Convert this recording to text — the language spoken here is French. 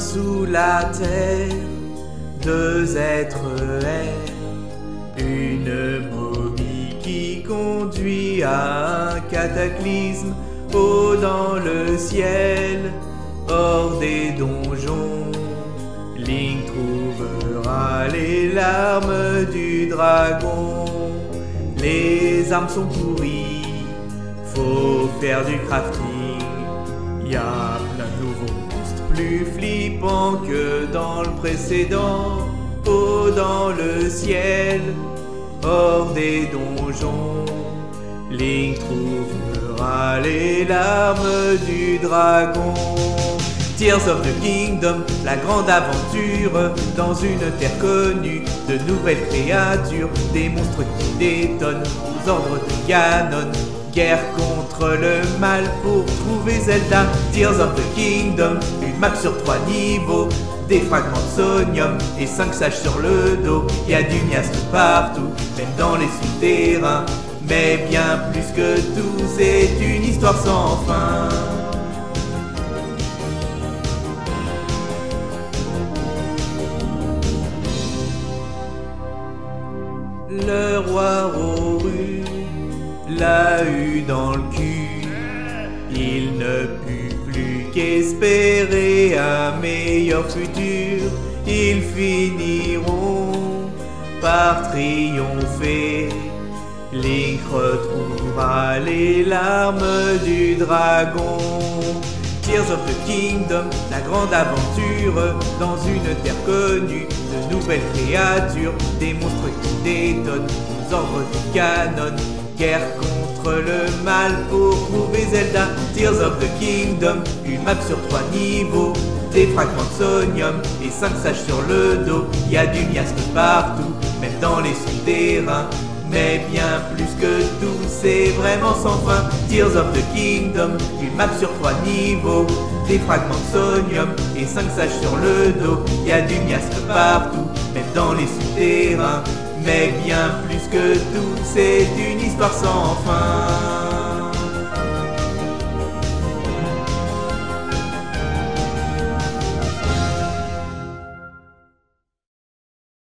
sous la terre, deux êtres errent. Une momie qui conduit à un cataclysme haut dans le ciel, hors des donjons. Link trouvera les larmes du dragon. Les armes sont pourries, faut faire du crafting. Y a plein de nouveaux monstres plus flippants que dans le précédent. Haut dans le ciel, hors des donjons. Link trouvera les larmes du dragon. Tears of the Kingdom, la grande aventure dans une terre connue, de nouvelles créatures, des monstres qui détonnent aux ordres de Ganon. Guerre le mal pour trouver Zelda. Tears of the Kingdom, une map sur trois niveaux, des fragments de sonium et cinq sages sur le dos. Y a du miasme partout, même dans les souterrains. Mais bien plus que tout, c'est une histoire sans fin. Le roi l'a eu dans le cul. Il ne put plus qu'espérer un meilleur futur. Ils finiront par triompher. Link retrouvera les larmes du dragon. Tears of the Kingdom, la grande aventure dans une terre connue, de nouvelles créatures, des monstres qui détonnent aux ordres du canon. Guerre contre le mal pour trouver Zelda. Tears of the Kingdom, une map sur trois niveaux, des fragments de sonium et cinq sages sur le dos. Y a du miasme partout, même dans les souterrains. Mais bien plus que tout, c'est vraiment sans fin. Tears of the Kingdom, une map sur trois niveaux, des fragments de sonium et cinq sages sur le dos. Y a du miasme partout, même dans les souterrains. Mais bien plus que tout, c'est une histoire sans fin.